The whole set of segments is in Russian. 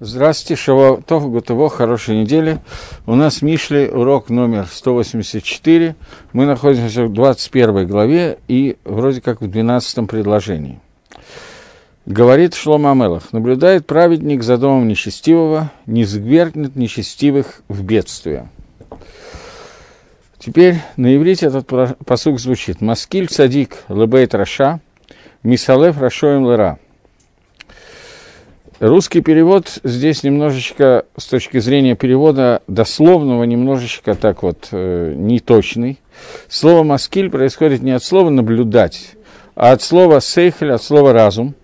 Здравствуйте, Шаватов, Гутово, хорошей недели. У нас Мишли, урок номер 184. Мы находимся в 21 главе и вроде как в 12 предложении. Говорит Шлома Амелах, наблюдает праведник за домом нечестивого, не сгвергнет нечестивых в бедствие. Теперь на иврите этот посук звучит. Маскиль цадик лебейт раша, мисалев рашоем лера. Русский перевод здесь немножечко, с точки зрения перевода дословного, немножечко так вот э, неточный. Слово «маскиль» происходит не от слова «наблюдать», а от слова «сейхель», от слова «разум».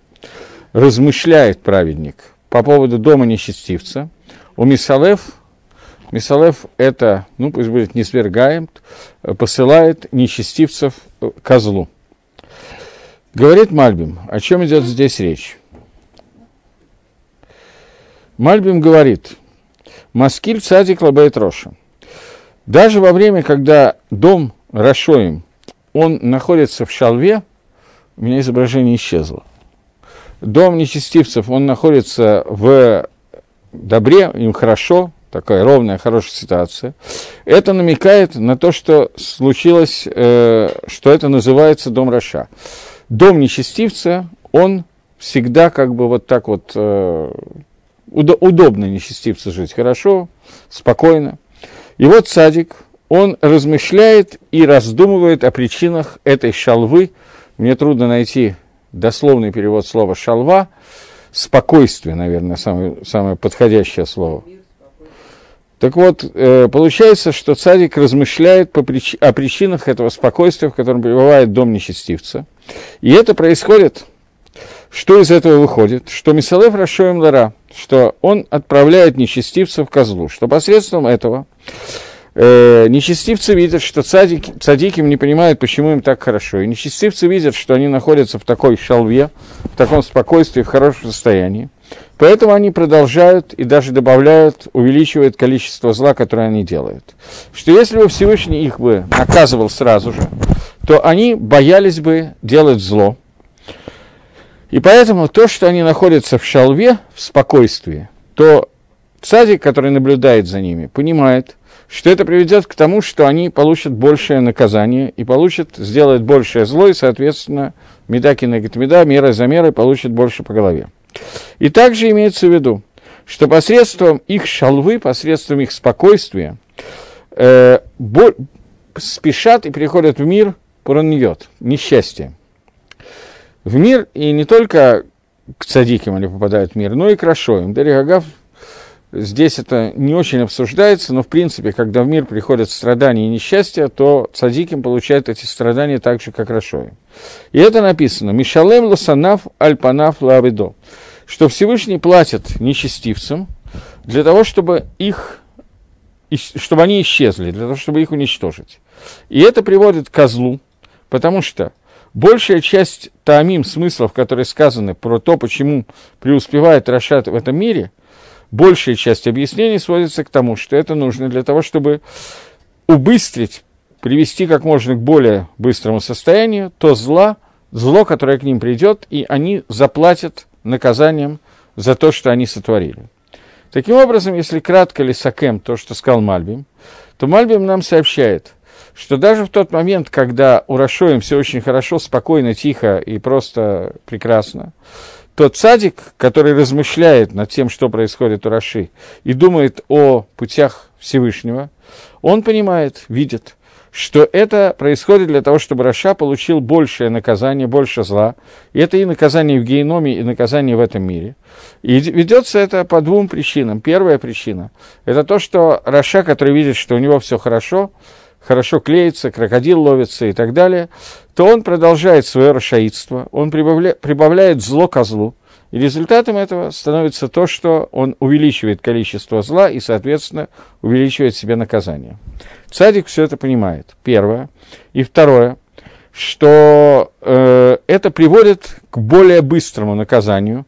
Размышляет праведник по поводу дома нечестивца. У Мисалев, Мисалев это, ну пусть будет не свергаем, посылает нечестивцев козлу. Говорит Мальбим, о чем идет здесь речь? Мальбим говорит, Маскиль цадик лабает Роша. Даже во время, когда дом Рашоим, он находится в шалве, у меня изображение исчезло. Дом нечестивцев, он находится в добре, им хорошо, такая ровная, хорошая ситуация. Это намекает на то, что случилось, э, что это называется дом Раша. Дом нечестивца, он всегда как бы вот так вот э, удобно нечестивцу жить, хорошо, спокойно. И вот садик, он размышляет и раздумывает о причинах этой шалвы. Мне трудно найти дословный перевод слова «шалва», спокойствие, наверное, самое, самое подходящее слово. Так вот, э, получается, что царик размышляет по прич... о причинах этого спокойствия, в котором пребывает дом нечестивца. И это происходит, что из этого выходит? Что Мисалев Рашоем Лара – что он отправляет нечестивцев козлу, что посредством этого э, нечестивцы видят, что цадики, цадики не понимают, почему им так хорошо. И нечестивцы видят, что они находятся в такой шалве, в таком спокойствии, в хорошем состоянии. Поэтому они продолжают и даже добавляют, увеличивают количество зла, которое они делают. Что если бы Всевышний их бы наказывал сразу же, то они боялись бы делать зло, и поэтому то, что они находятся в шалве, в спокойствии, то цадик, который наблюдает за ними, понимает, что это приведет к тому, что они получат большее наказание и получат, сделают большее зло, и, соответственно, медаки на меда, мера за мерой получат больше по голове. И также имеется в виду, что посредством их шалвы, посредством их спокойствия, э, бо- спешат и приходят в мир пураньет, несчастье в мир, и не только к цадикам они попадают в мир, но и к Рашоим. Дерегагав здесь это не очень обсуждается, но в принципе, когда в мир приходят страдания и несчастья, то цадиким получают эти страдания так же, как Рашоим. И это написано «Мишалем лосанав альпанав лавидо», что Всевышний платит нечестивцам для того, чтобы их чтобы они исчезли, для того, чтобы их уничтожить. И это приводит к козлу, потому что Большая часть таамим, смыслов, которые сказаны про то, почему преуспевает Рашат в этом мире, большая часть объяснений сводится к тому, что это нужно для того, чтобы убыстрить, привести как можно к более быстрому состоянию то зла, зло, которое к ним придет, и они заплатят наказанием за то, что они сотворили. Таким образом, если кратко лисакем то, что сказал Мальбим, то Мальбим нам сообщает – что даже в тот момент, когда у Рашоем все очень хорошо, спокойно, тихо и просто прекрасно, тот садик, который размышляет над тем, что происходит у Раши, и думает о путях Всевышнего, он понимает, видит, что это происходит для того, чтобы רשע получил большее наказание, больше зла. И это и наказание в геиноме, и наказание в этом мире. И ведется это по двум причинам. Первая причина – это то, что רשע, который видит, что у него все хорошо, хорошо клеится, крокодил ловится и так далее, то он продолжает свое рашаитство, он прибавля, прибавляет зло ко злу, и результатом этого становится то, что он увеличивает количество зла и, соответственно, увеличивает себе наказание. Цадик все это понимает, первое. И второе, что э, это приводит к более быстрому наказанию,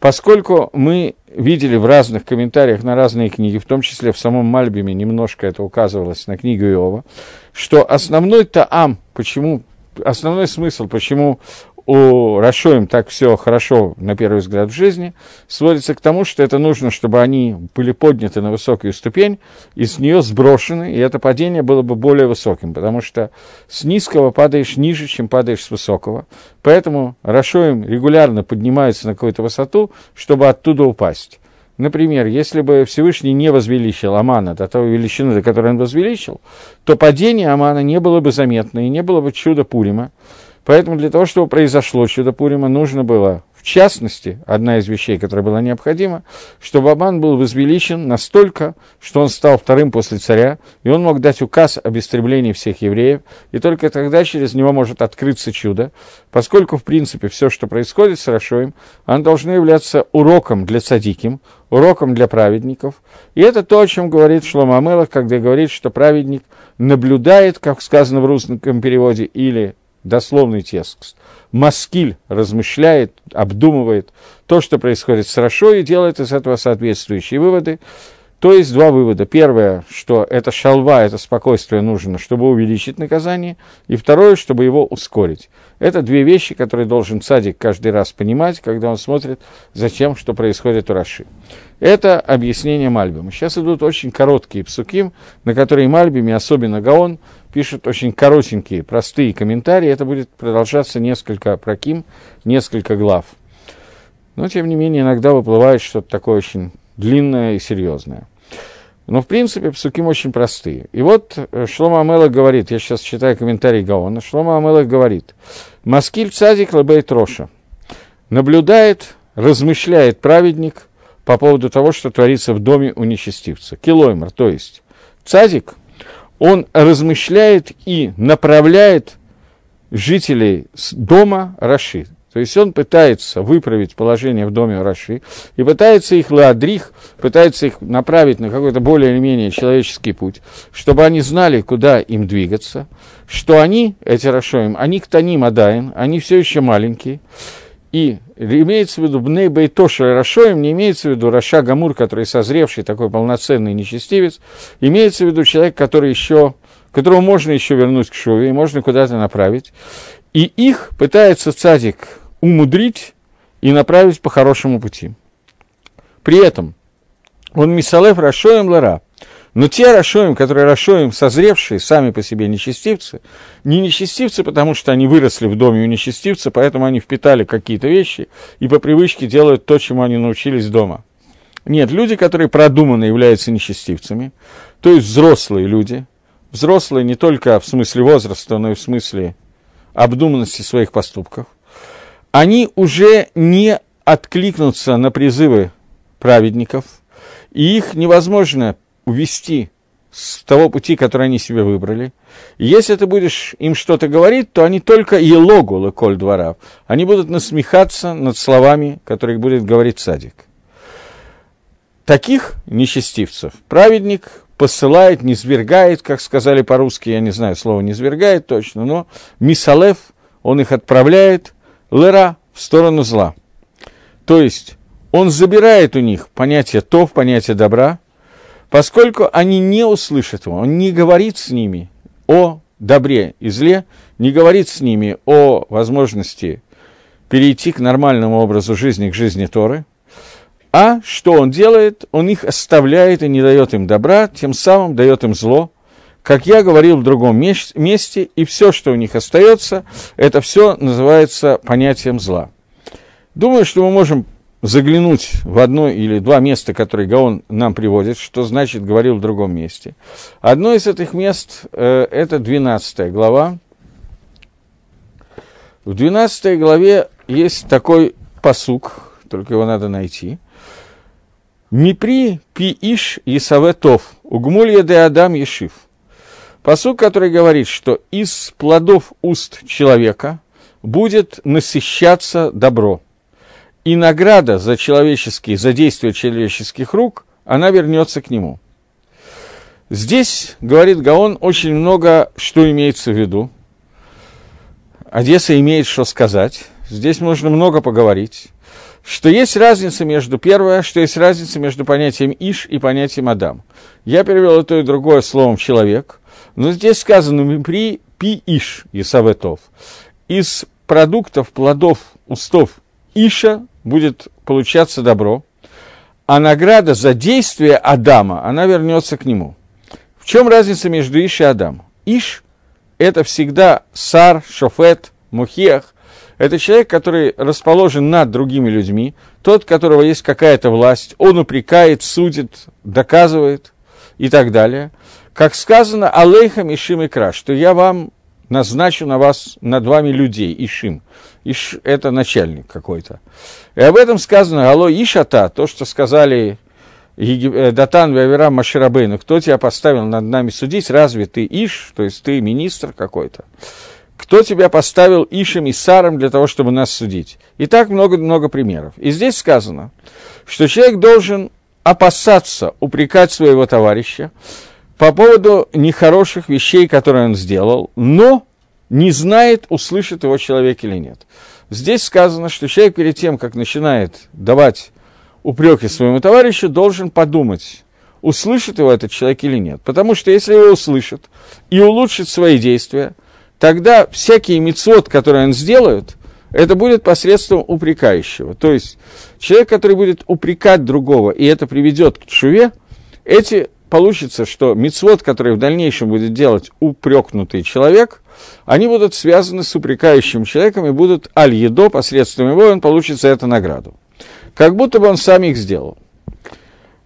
поскольку мы видели в разных комментариях на разные книги, в том числе в самом Мальбиме немножко это указывалось на книгу Иова, что основной таам, почему, основной смысл, почему у Рашоим так все хорошо, на первый взгляд, в жизни, сводится к тому, что это нужно, чтобы они были подняты на высокую ступень, и с нее сброшены, и это падение было бы более высоким, потому что с низкого падаешь ниже, чем падаешь с высокого. Поэтому Рашоим регулярно поднимаются на какую-то высоту, чтобы оттуда упасть. Например, если бы Всевышний не возвеличил Амана до той величины, до которой он возвеличил, то падение Амана не было бы заметно, и не было бы чуда Пурима. Поэтому для того, чтобы произошло чудо Пурима, нужно было, в частности, одна из вещей, которая была необходима, чтобы Аман был возвеличен настолько, что он стал вторым после царя, и он мог дать указ об истреблении всех евреев, и только тогда через него может открыться чудо, поскольку, в принципе, все, что происходит с Рашоем, оно должно являться уроком для цадиким, уроком для праведников. И это то, о чем говорит Шлома Амелах, когда говорит, что праведник наблюдает, как сказано в русском переводе, или дословный текст. Маскиль размышляет, обдумывает то, что происходит с Рашо, и делает из этого соответствующие выводы. То есть два вывода. Первое, что это шалва, это спокойствие нужно, чтобы увеличить наказание. И второе, чтобы его ускорить. Это две вещи, которые должен садик каждый раз понимать, когда он смотрит за тем, что происходит у Раши. Это объяснение Мальбима. Сейчас идут очень короткие псуким, на которые Мальбим, особенно Гаон, пишут очень коротенькие, простые комментарии. Это будет продолжаться несколько проким, несколько глав. Но, тем не менее, иногда выплывает что-то такое очень длинное и серьезное. Но, в принципе, псуким очень простые. И вот э, Шлома Амелах говорит, я сейчас читаю комментарий Гаона, Шлома Амелах говорит, «משכיל צדיק לבית רשע» наблюдает, размышляет праведник по поводу того, что творится в доме у нечестивца. כלומר, то есть цадик, он размышляет и направляет жителей дома Раши, то есть он пытается выправить положение в доме Раши и пытается их להדריך, пытается их направить на какой-то более или менее человеческий путь, чтобы они знали, куда им двигаться, что они, эти Рашоим, они ктаним адаин, они все еще маленькие, и имеется в виду Бней Бейтоша Рашоим, не имеется в виду Раша Гамур, который созревший, такой полноценный нечестивец, имеется в виду человек, который еще, которого можно еще вернуть к Шове, и можно куда-то направить. И их пытается цадик умудрить и направить по хорошему пути. При этом он мисалев рашоем лара. Но те рашоем, которые рашоем созревшие, сами по себе нечестивцы, не нечестивцы, потому что они выросли в доме у нечестивца, поэтому они впитали какие-то вещи и по привычке делают то, чему они научились дома. Нет, люди, которые продуманно являются нечестивцами, то есть взрослые люди, взрослые не только в смысле возраста, но и в смысле обдуманности своих поступков, они уже не откликнутся на призывы праведников, и их невозможно увести с того пути, который они себе выбрали. Если ты будешь им что-то говорить, то они только елогу лыколь двора. Они будут насмехаться над словами, которые будет говорить садик. Таких нечестивцев праведник посылает, не свергает, как сказали по-русски, я не знаю, слово не свергает точно, но мисалев, он их отправляет лера в сторону зла. То есть он забирает у них понятие тов, понятие добра, поскольку они не услышат его, он не говорит с ними о добре и зле, не говорит с ними о возможности перейти к нормальному образу жизни, к жизни Торы, а что он делает? Он их оставляет и не дает им добра, тем самым дает им зло, как я говорил в другом месте, и все, что у них остается, это все называется понятием зла. Думаю, что мы можем заглянуть в одно или два места, которые Гаон нам приводит, что значит говорил в другом месте. Одно из этих мест э, это 12 глава. В 12 главе есть такой посук, только его надо найти. Мипри пи иш Исаветов, угмулья де Адам Ешив – Посук, который говорит, что из плодов уст человека будет насыщаться добро. И награда за человеческие, за действие человеческих рук, она вернется к нему. Здесь, говорит Гаон, очень много, что имеется в виду. Одесса имеет что сказать. Здесь нужно много поговорить. Что есть разница между, первое, что есть разница между понятием Иш и понятием Адам. Я перевел и то, и другое словом «человек», но здесь сказано «при пи иш Исаветов». Из продуктов, плодов, устов Иша будет получаться добро, а награда за действие Адама, она вернется к нему. В чем разница между Иш и Адам? Иш – это всегда сар, шофет, мухех. Это человек, который расположен над другими людьми, тот, у которого есть какая-то власть, он упрекает, судит, доказывает и так далее. Как сказано, алейхам ишим икра, что я вам назначу на вас, над вами людей, ишим. Иш – это начальник какой-то. И об этом сказано, алло, ишата, то, что сказали э, Датан Вавера Маширабейну, кто тебя поставил над нами судить, разве ты Иш, то есть ты министр какой-то? Кто тебя поставил Ишем и Саром для того, чтобы нас судить? И так много-много примеров. И здесь сказано, что человек должен опасаться упрекать своего товарища по поводу нехороших вещей, которые он сделал, но не знает, услышит его человек или нет. Здесь сказано, что человек перед тем, как начинает давать упреки своему товарищу, должен подумать, услышит его этот человек или нет. Потому что если его услышит и улучшит свои действия, тогда всякие мецвод, которые он сделает, это будет посредством упрекающего. То есть человек, который будет упрекать другого, и это приведет к чуве, эти получится, что мицвод, который в дальнейшем будет делать упрекнутый человек, они будут связаны с упрекающим человеком и будут аль-едо, посредством его он получит за это награду. Как будто бы он сам их сделал.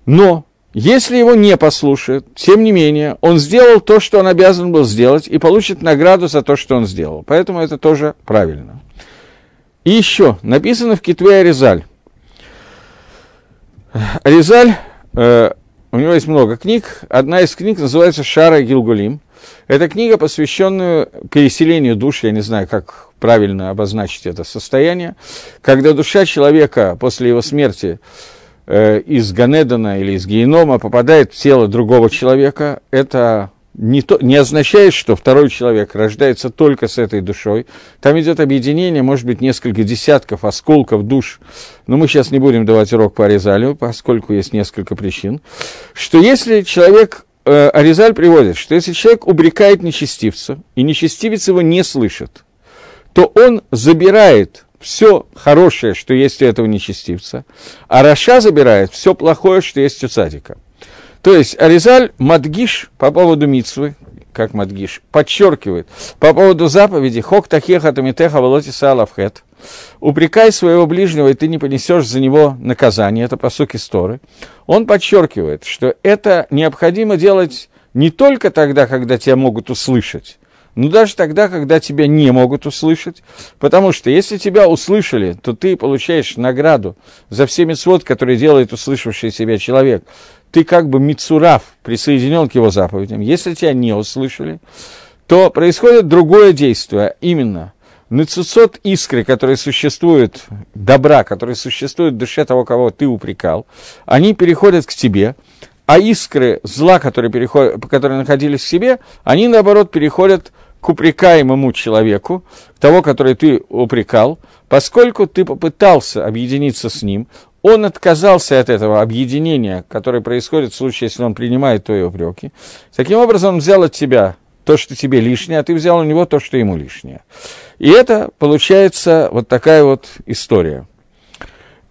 Но если его не послушают, тем не менее, он сделал то, что он обязан был сделать, и получит награду за то, что он сделал. Поэтому это тоже правильно. И еще, написано в Китве Аризаль. Аризаль э, у него есть много книг. Одна из книг называется «Шара Гилгулим». Это книга, посвященная переселению души, я не знаю, как правильно обозначить это состояние, когда душа человека после его смерти э, из Ганедана или из Генома попадает в тело другого человека. Это не, то, не означает, что второй человек рождается только с этой душой. Там идет объединение, может быть, несколько десятков осколков душ. Но мы сейчас не будем давать урок по Аризалю, поскольку есть несколько причин. Что если человек, э, Аризаль приводит, что если человек убрекает нечестивца, и нечестивец его не слышит, то он забирает все хорошее, что есть у этого нечестивца, а Раша забирает все плохое, что есть у цадика. То есть Аризаль Мадгиш по поводу Мицвы, как Мадгиш, подчеркивает по поводу заповеди «Хок тахеха тамитеха волоти салавхет» «Упрекай своего ближнего, и ты не понесешь за него наказание» – это по сути Торы. Он подчеркивает, что это необходимо делать не только тогда, когда тебя могут услышать, но даже тогда, когда тебя не могут услышать, потому что если тебя услышали, то ты получаешь награду за все мецвод, которые делает услышавший себя человек. Ты как бы Мицурав присоединен к его заповедям. Если тебя не услышали, то происходит другое действие, именно. Нацисот искры, которые существуют, добра, которые существуют в душе того, кого ты упрекал, они переходят к тебе, а искры зла, которые, переходят, которые находились в себе, они, наоборот, переходят упрекаемому человеку, того, который ты упрекал, поскольку ты попытался объединиться с ним, он отказался от этого объединения, которое происходит в случае, если он принимает твои упреки. Таким образом, он взял от тебя то, что тебе лишнее, а ты взял у него то, что ему лишнее. И это получается вот такая вот история.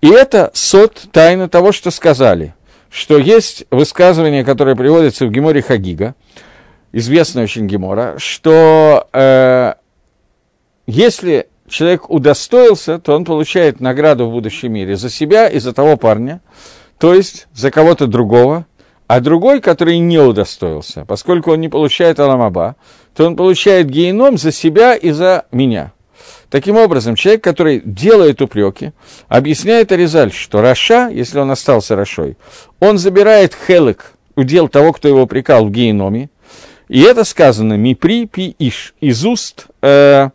И это сот тайна того, что сказали, что есть высказывание, которое приводится в Геморе Хагига, известная очень Гемора, что э, если человек удостоился, то он получает награду в будущем мире за себя и за того парня, то есть за кого-то другого, а другой, который не удостоился, поскольку он не получает Аламаба, то он получает геном за себя и за меня. Таким образом, человек, который делает упреки, объясняет Аризаль, что Раша, если он остался Рашой, он забирает хелек, удел того, кто его упрекал в геноме, и это сказано «мипри пи иш» из уст э,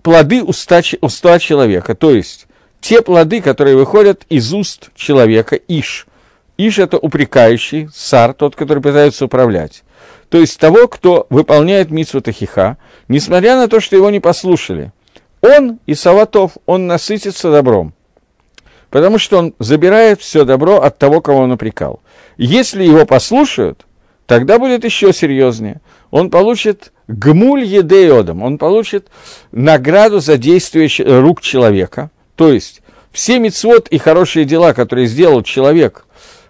плоды уста, уста человека, то есть те плоды, которые выходят из уст человека, иш. Иш – это упрекающий, сар, тот, который пытается управлять. То есть того, кто выполняет митсву Тахиха, несмотря на то, что его не послушали. Он и Саватов, он насытится добром. Потому что он забирает все добро от того, кого он упрекал. Если его послушают, тогда будет еще серьезнее. Он получит гмуль едеодом, он получит награду за действие рук человека. То есть все мецвод и хорошие дела, которые сделал человек,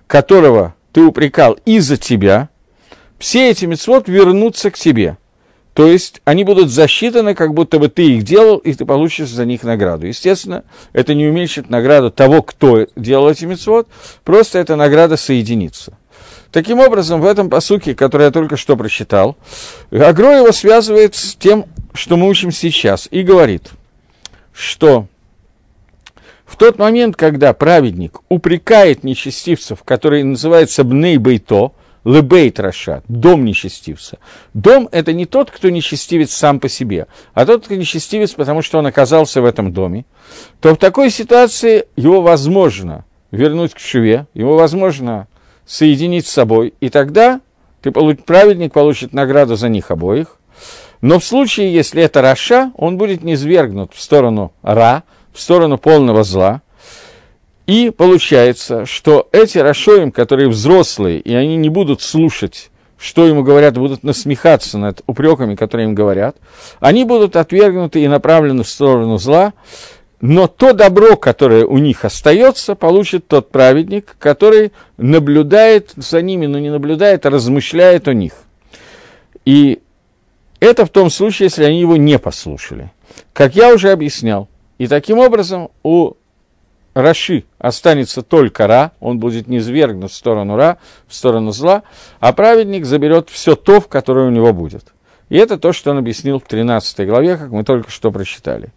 которого ты упрекал из-за тебя, все эти мецвод вернутся к тебе. То есть они будут засчитаны, как будто бы ты их делал, и ты получишь за них награду. Естественно, это не уменьшит награду того, кто делал эти мецвод, просто эта награда соединится. Таким образом, в этом посуке, который я только что прочитал, Агро его связывает с тем, что мы учим сейчас, и говорит, что в тот момент, когда праведник упрекает нечестивцев, которые называются Бней Бейто, Лебейт Рашат, дом нечестивца. Дом – это не тот, кто нечестивец сам по себе, а тот, кто нечестивец, потому что он оказался в этом доме, то в такой ситуации его возможно вернуть к шве, его возможно соединить с собой, и тогда ты, праведник получит награду за них обоих. Но в случае, если это Раша, он будет низвергнут в сторону Ра, в сторону полного зла. И получается, что эти Рашоим, которые взрослые, и они не будут слушать, что ему говорят, будут насмехаться над упреками, которые им говорят, они будут отвергнуты и направлены в сторону зла, но то добро, которое у них остается, получит тот праведник, который наблюдает за ними, но не наблюдает, а размышляет о них. И это в том случае, если они его не послушали. Как я уже объяснял, и таким образом у Раши останется только Ра, он будет низвергнут в сторону Ра, в сторону зла, а праведник заберет все то, в которое у него будет. И это то, что он объяснил в 13 главе, как мы только что прочитали.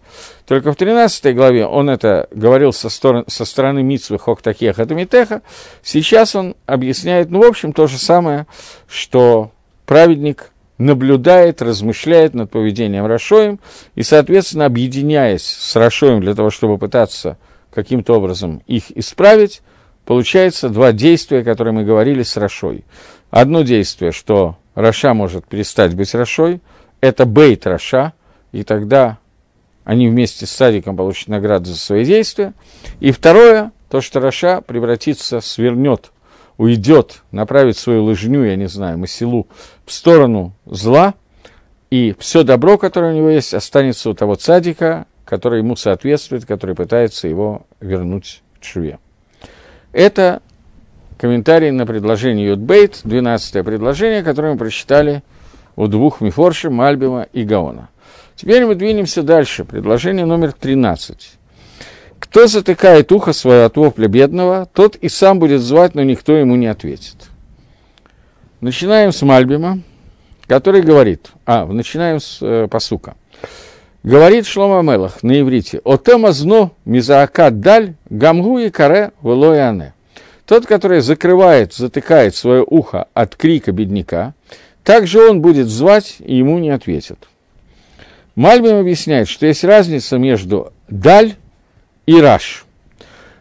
Только в 13 главе он это говорил со, стороны, со стороны Митсвы Хохтакеха Тамитеха. Сейчас он объясняет, ну, в общем, то же самое, что праведник наблюдает, размышляет над поведением Рашоем, и, соответственно, объединяясь с Рашоем для того, чтобы пытаться каким-то образом их исправить, получается два действия, которые мы говорили с Рашой. Одно действие, что Раша может перестать быть Рашой, это бейт Раша, и тогда они вместе с Садиком получат награду за свои действия. И второе, то, что Раша превратится, свернет уйдет, направит свою лыжню, я не знаю, масилу, в сторону зла, и все добро, которое у него есть, останется у того цадика, который ему соответствует, который пытается его вернуть к тшуве. Это комментарий на предложение Юдбейт, 12 предложение, которое мы прочитали у двух Мифорши, Мальбима и Гаона. Теперь мы двинемся дальше. Предложение номер 13. Кто затыкает ухо свое от вопля бедного, тот и сам будет звать, но никто ему не ответит. Начинаем с Мальбима, который говорит, а, начинаем с э, посука. Говорит Шлома Мелах на иврите, «Отема зно мизаака даль гамгу и каре ане». Тот, который закрывает, затыкает свое ухо от крика бедняка, также он будет звать, и ему не ответят. Мальбим объясняет, что есть разница между «даль» и раш.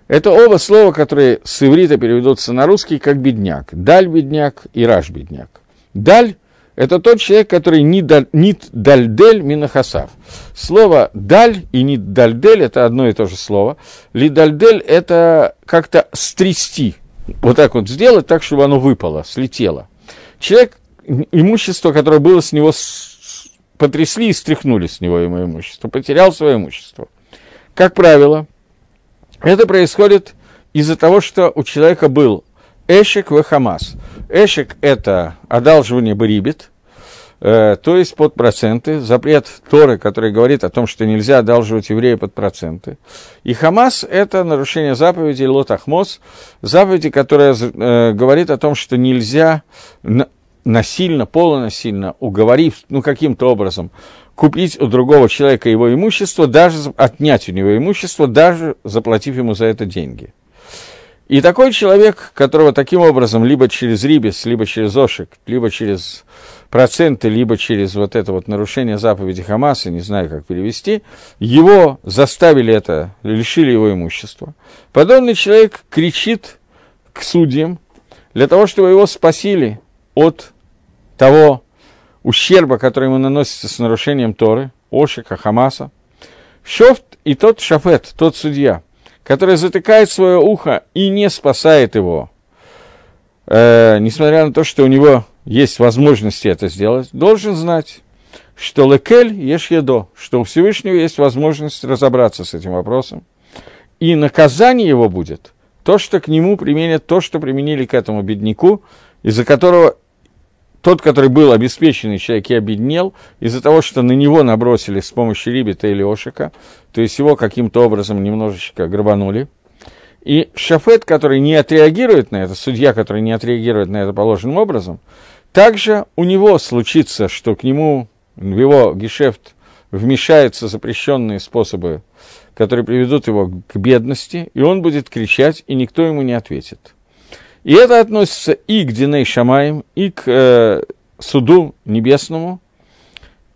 Это оба слова, которые с иврита переведутся на русский как бедняк. Даль бедняк и раш бедняк. Даль – это тот человек, который нит дальдель минахасав. Слово даль и нит дальдель – это одно и то же слово. Лидальдель – это как-то стрясти, вот так вот сделать, так, чтобы оно выпало, слетело. Человек, имущество, которое было с него, потрясли и стряхнули с него ему имущество, потерял свое имущество. Как правило, это происходит из-за того, что у человека был эшек в хамас. Эшек – это одалживание барибит, э, то есть под проценты, запрет Торы, который говорит о том, что нельзя одалживать еврея под проценты. И хамас – это нарушение заповеди Лотахмос, заповеди, которая э, говорит о том, что нельзя насильно, полунасильно, уговорив, ну, каким-то образом, купить у другого человека его имущество, даже отнять у него имущество, даже заплатив ему за это деньги. И такой человек, которого таким образом, либо через рибис, либо через ошик, либо через проценты, либо через вот это вот нарушение заповеди Хамаса, не знаю, как перевести, его заставили это, лишили его имущества. Подобный человек кричит к судьям для того, чтобы его спасили от того ущерба, который ему наносится с нарушением Торы, Ошика, Хамаса. Шофт и тот шафет, тот судья, который затыкает свое ухо и не спасает его, э, несмотря на то, что у него есть возможности это сделать, должен знать, что лекель ешь едо, что у Всевышнего есть возможность разобраться с этим вопросом. И наказание его будет то, что к нему применят то, что применили к этому бедняку, из-за которого тот, который был обеспеченный человек и обеднел, из-за того, что на него набросили с помощью рибита или ошика, то есть его каким-то образом немножечко грабанули. И шафет, который не отреагирует на это, судья, который не отреагирует на это положенным образом, также у него случится, что к нему в его гешефт вмешаются запрещенные способы, которые приведут его к бедности, и он будет кричать, и никто ему не ответит. И это относится и к Диней Шамаем, и к э, суду небесному,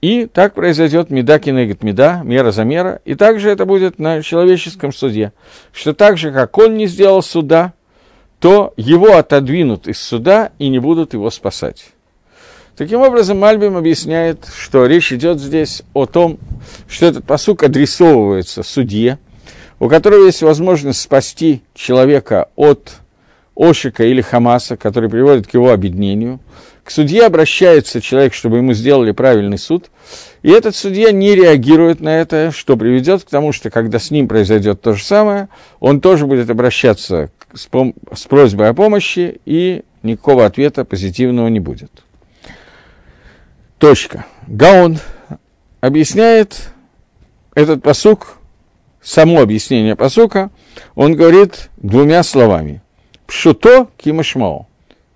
и так произойдет меда кинегет меда, мера за мера, и также это будет на человеческом суде, что так же, как он не сделал суда, то его отодвинут из суда и не будут его спасать. Таким образом, Мальбим объясняет, что речь идет здесь о том, что этот посук адресовывается судье, у которого есть возможность спасти человека от Ошика или Хамаса, который приводит к его объединению. К судье обращается человек, чтобы ему сделали правильный суд, и этот судья не реагирует на это, что приведет к тому, что когда с ним произойдет то же самое, он тоже будет обращаться с, пом- с просьбой о помощи, и никакого ответа позитивного не будет. Точка. Гаон объясняет этот посук, само объяснение посука, он говорит двумя словами. Пшуто кимашмао.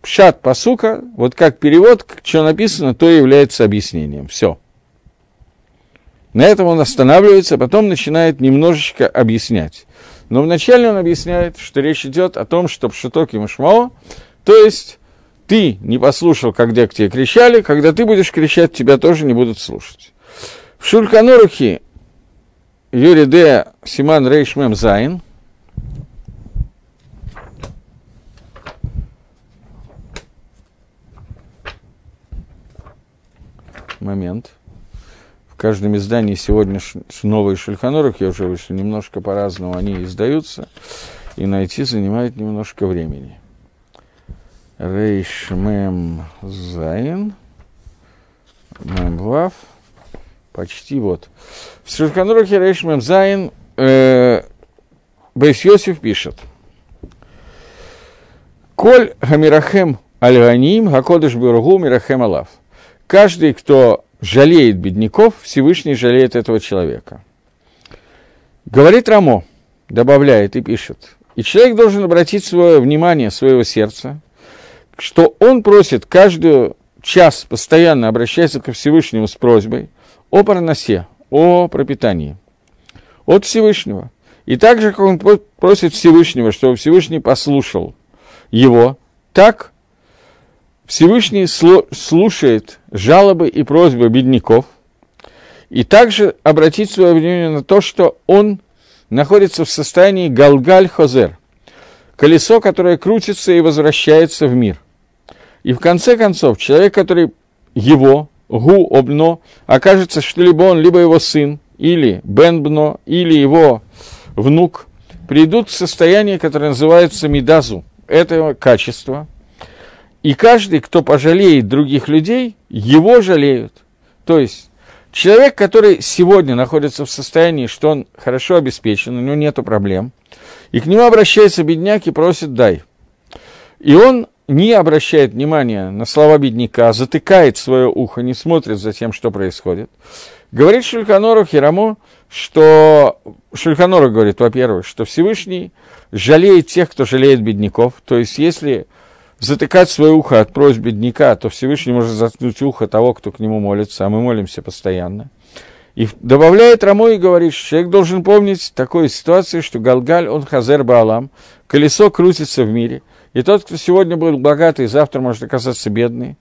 Пшат посука, вот как перевод, что написано, то является объяснением. Все. На этом он останавливается, потом начинает немножечко объяснять. Но вначале он объясняет, что речь идет о том, что пшуто кимашмао, то есть ты не послушал, когда к тебе кричали, когда ты будешь кричать, тебя тоже не будут слушать. В Шульканорухе Юрий Д. Симан Рейшмем Зайн момент. В каждом издании сегодня новые Шульхан Арух, я уже вышли немножко по-разному, они издаются, и найти занимает немножко времени. Рейш Мем Зайн. Мем Вав. Почти вот. В Шульхан Арухе Рейш Мем Зайн э, Бейс Йосиф пишет. כל המרחם על העניים, הקדוש ברוך הוא מרחם עליו. Каждый, кто жалеет бедняков, Всевышний жалеет этого человека. Говорит Рамо, добавляет и пишет. И человек должен обратить свое внимание, своего сердца что он просит каждую час постоянно обращается ко Всевышнему с просьбой о проносе, о пропитании от Всевышнего. И так же, как он просит Всевышнего, чтобы Всевышний послушал его, так Всевышний слушает жалобы и просьбы бедняков, и также обратить свое внимание на то, что он находится в состоянии Галгаль-Хозер, колесо, которое крутится и возвращается в мир. И в конце концов, человек, который его, гу обно, окажется, что либо он, либо его сын, или бенбно, или его внук, придут в состояние, которое называется мидазу, этого качества. И каждый, кто пожалеет других людей, его жалеют. То есть, человек, который сегодня находится в состоянии, что он хорошо обеспечен, у него нет проблем, и к нему обращается бедняк и просит «дай». И он не обращает внимания на слова бедняка, затыкает свое ухо, не смотрит за тем, что происходит. Говорит Шульханору Хирамо, что Шульханору говорит, во-первых, что Всевышний жалеет тех, кто жалеет бедняков. То есть, если затыкать свое ухо от просьб бедняка, то Всевышний может заткнуть ухо того, кто к нему молится, а мы молимся постоянно. И добавляет Рамо и говорит, что человек должен помнить такой ситуации, что Галгаль, он хазер Баалам, колесо крутится в мире – и тот, кто сегодня был богатый, завтра может оказаться бедный.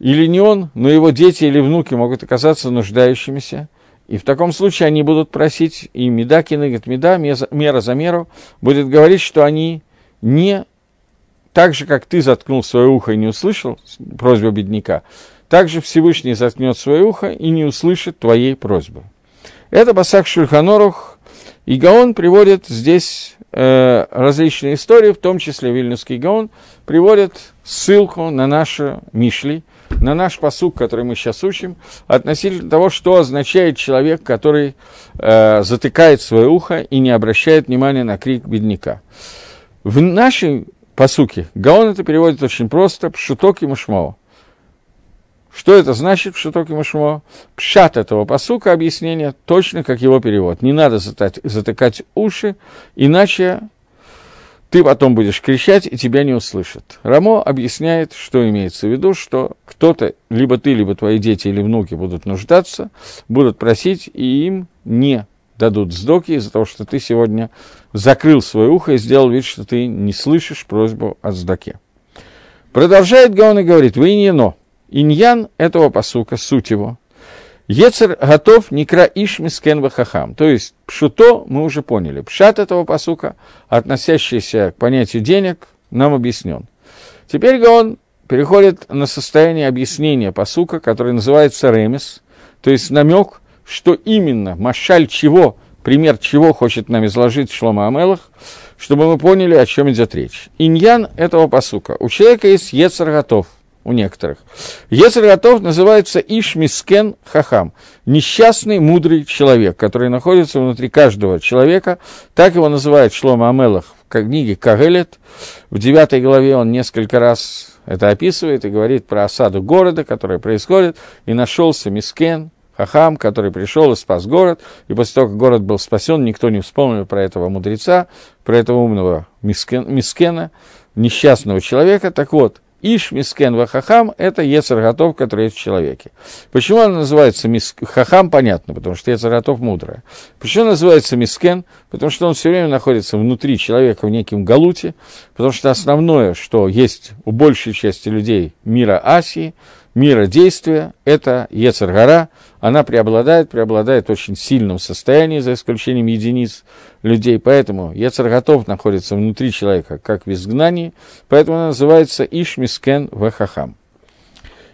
Или не он, но его дети или внуки могут оказаться нуждающимися. И в таком случае они будут просить, и меда кинегат меда, мера за меру, будет говорить, что они не так же, как ты заткнул свое ухо и не услышал просьбу бедняка, так же Всевышний заткнет свое ухо и не услышит твоей просьбы. Это Басак Шульханорух, и Гаон приводит здесь э, различные истории, в том числе Вильнюсский Гаон, приводят ссылку на наши Мишли, на наш посук, который мы сейчас учим, относительно того, что означает человек, который э, затыкает свое ухо и не обращает внимания на крик бедняка. В нашей посуке Гаон это переводит очень просто, пшуток и машмао. Что это значит, пшуток и машмао? Пшат этого посука, объяснение, точно как его перевод. Не надо затыкать уши, иначе ты потом будешь кричать, и тебя не услышат. Рамо объясняет, что имеется в виду, что кто-то, либо ты, либо твои дети или внуки будут нуждаться, будут просить, и им не дадут сдоки из-за того, что ты сегодня закрыл свое ухо и сделал вид, что ты не слышишь просьбу о сдаке. Продолжает Гаон и говорит, вы не но. Иньян этого посука, суть его, Ецер готов некра иш мискен вахахам. То есть пшуто мы уже поняли. Пшат этого посука, относящийся к понятию денег, нам объяснен. Теперь он переходит на состояние объяснения посука, который называется ремес, то есть намек, что именно, машаль чего, пример чего хочет нам изложить Шлома Амелах, чтобы мы поняли, о чем идет речь. Иньян этого посука. У человека есть Ецер готов – у некоторых. Ецер готов называется Ишмискен Хахам, несчастный, мудрый человек, который находится внутри каждого человека. Так его называет Шлома Амелах в книге Кагелет. В девятой главе он несколько раз это описывает и говорит про осаду города, которая происходит, и нашелся Мискен, Хахам, который пришел и спас город, и после того, как город был спасен, никто не вспомнил про этого мудреца, про этого умного Мискен, Мискена, несчастного человека. Так вот, Иш мискен вахахам – это Ецер готов, который есть в человеке. Почему он называется мис... хахам, понятно, потому что Ецер готов мудрая. Почему называется мискен? Потому что он все время находится внутри человека в неким галуте, потому что основное, что есть у большей части людей мира Асии, мира действия, это Ецергара, она преобладает, преобладает в очень сильном состоянии, за исключением единиц людей, поэтому Ецерготов находится внутри человека, как в изгнании, поэтому она называется Ишмискен Вахахам.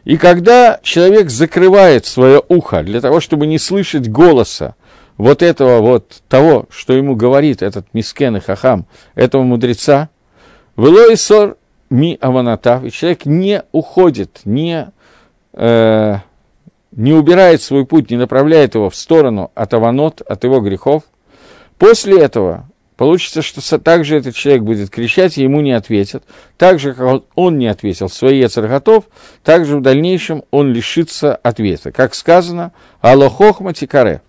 И когда человек закрывает свое ухо для того, чтобы не слышать голоса вот этого вот того, что ему говорит этот Мискен и Хахам, этого мудреца, Велой Сор Ми Аванатав, и человек не уходит, не э, не убирает свой путь, не направляет его в сторону от аванот, от его грехов, после этого получится, что также этот человек будет кричать, и ему не ответят. Так же, как он не ответил в своей готов, также в дальнейшем он лишится ответа. Как сказано, Аллахохма Тикаре.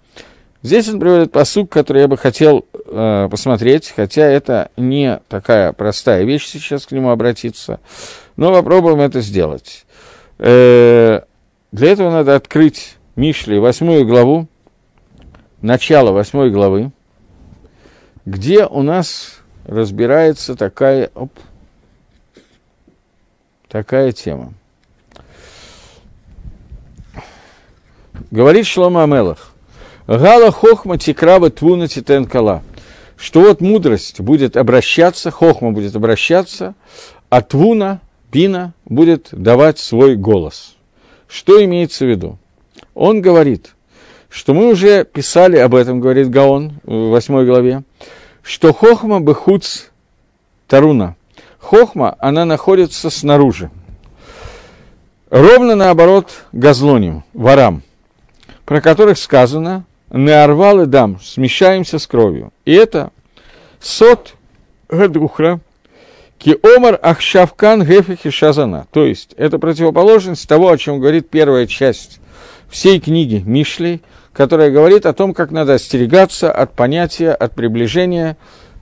Здесь он приводит посук, который я бы хотел э, посмотреть, хотя это не такая простая вещь сейчас к нему обратиться, но попробуем это сделать. Э, для этого надо открыть Мишли, восьмую главу, начало восьмой главы, где у нас разбирается такая, оп, такая тема. Говорит Шлома Амелах, Гала хохма тикраба твуна титен кала. Что вот мудрость будет обращаться, хохма будет обращаться, а твуна, бина, будет давать свой голос – что имеется в виду? Он говорит, что мы уже писали об этом, говорит Гаон в восьмой главе, что хохма бехуц таруна. Хохма, она находится снаружи. Ровно наоборот газлоним, ворам, про которых сказано «неорвал и дам», смещаемся с кровью. И это сот гадухра, Ки омар ахшавкан гефихи шазана. То есть, это противоположность того, о чем говорит первая часть всей книги Мишли, которая говорит о том, как надо остерегаться от понятия, от приближения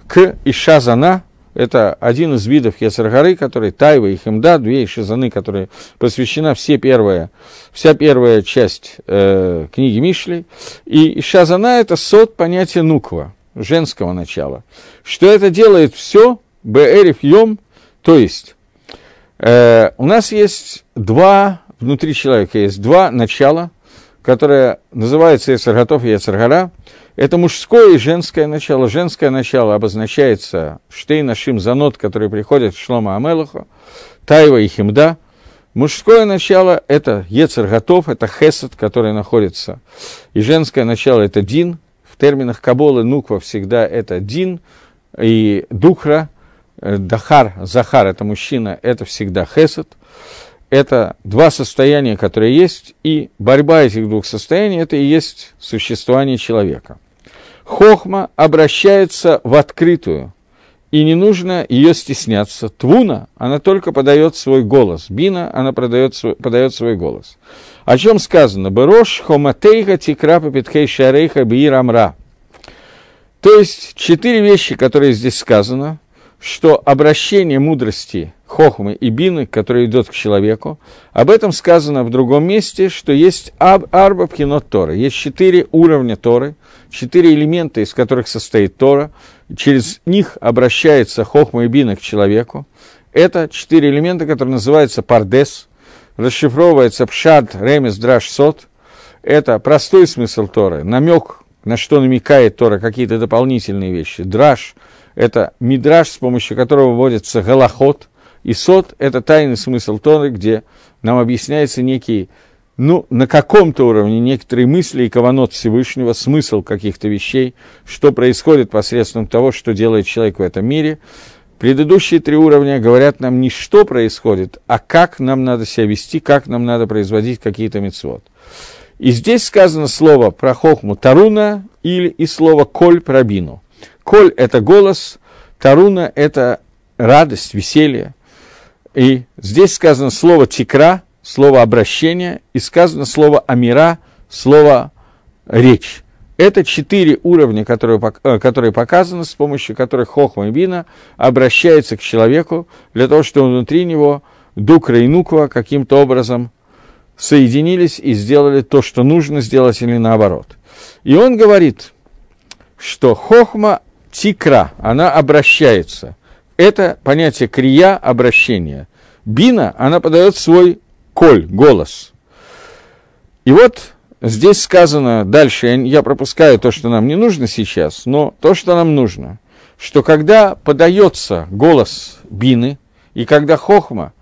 к Ишазана. Это один из видов Яцергары, который Тайва и Химда, две Ишазаны, которые посвящена все первая, вся первая часть э, книги Мишли. И Ишазана – это сот понятия нуква, женского начала. Что это делает все Беэриф Йом, то есть э, у нас есть два, внутри человека есть два начала, которое называется Яцерготов и Яцергара. Это мужское и женское начало. Женское начало обозначается Штейнашим Занот, который приходит в Шлома Амелаху, Тайва и Химда. Мужское начало – это Ецерготов, это Хесед, который находится. И женское начало – это Дин. В терминах Каболы Нуква всегда это Дин – и Духра, Дахар, Захар – это мужчина, это всегда Хесед. Это два состояния, которые есть, и борьба этих двух состояний – это и есть существование человека. Хохма обращается в открытую, и не нужно ее стесняться. Твуна, она только подает свой голос. Бина, она подает, подает свой голос. О чем сказано? Берош хоматейха тикрапа питхей шарейха биирамра. То есть, четыре вещи, которые здесь сказано, что обращение мудрости хохмы и бины, который идет к человеку, об этом сказано в другом месте, что есть арба пхинот Тора. Есть четыре уровня Торы, четыре элемента, из которых состоит Тора. Через них обращается хохма и бина к человеку. Это четыре элемента, которые называются пардес, расшифровывается пшад, ремес, драш, сот. Это простой смысл Торы, намек, на что намекает Тора, какие-то дополнительные вещи. Драш – это мидраш, с помощью которого вводится голоход – и сот – это тайный смысл Торы, где нам объясняется некий, ну, на каком-то уровне некоторые мысли и каванот Всевышнего, смысл каких-то вещей, что происходит посредством того, что делает человек в этом мире. Предыдущие три уровня говорят нам не что происходит, а как нам надо себя вести, как нам надо производить какие-то мецвод. И здесь сказано слово про хохму Таруна или и слово коль про бину. Коль – это голос, Таруна – это радость, веселье. И здесь сказано слово «тикра», слово «обращение», и сказано слово «амира», слово «речь». Это четыре уровня, которые, э, которые показаны, с помощью которых Хохма и Бина обращается к человеку для того, чтобы внутри него Дукра и Нуква каким-то образом соединились и сделали то, что нужно сделать, или наоборот. И он говорит, что Хохма Тикра, она обращается – это понятие крия обращения. Бина, она подает свой коль, голос. И вот здесь сказано дальше, я пропускаю то, что нам не нужно сейчас, но то, что нам нужно, что когда подается голос бины, и когда хохма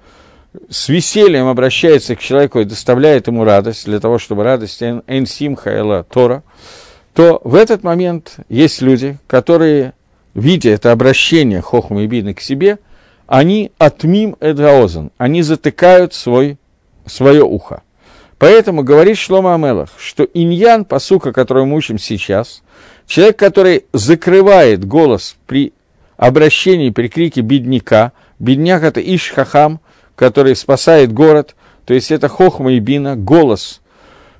с весельем обращается к человеку и доставляет ему радость, для того, чтобы радость эн симха эла тора, то в этот момент есть люди, которые видя это обращение Хохма и Бины к себе, они отмим эдгаозен, они затыкают свой, свое ухо. Поэтому говорит Шлома Амелах, что иньян, посука, который мы учим сейчас, человек, который закрывает голос при обращении, при крике бедняка, бедняк это Иш-Хахам, который спасает город, то есть это Хохма и Бина, голос,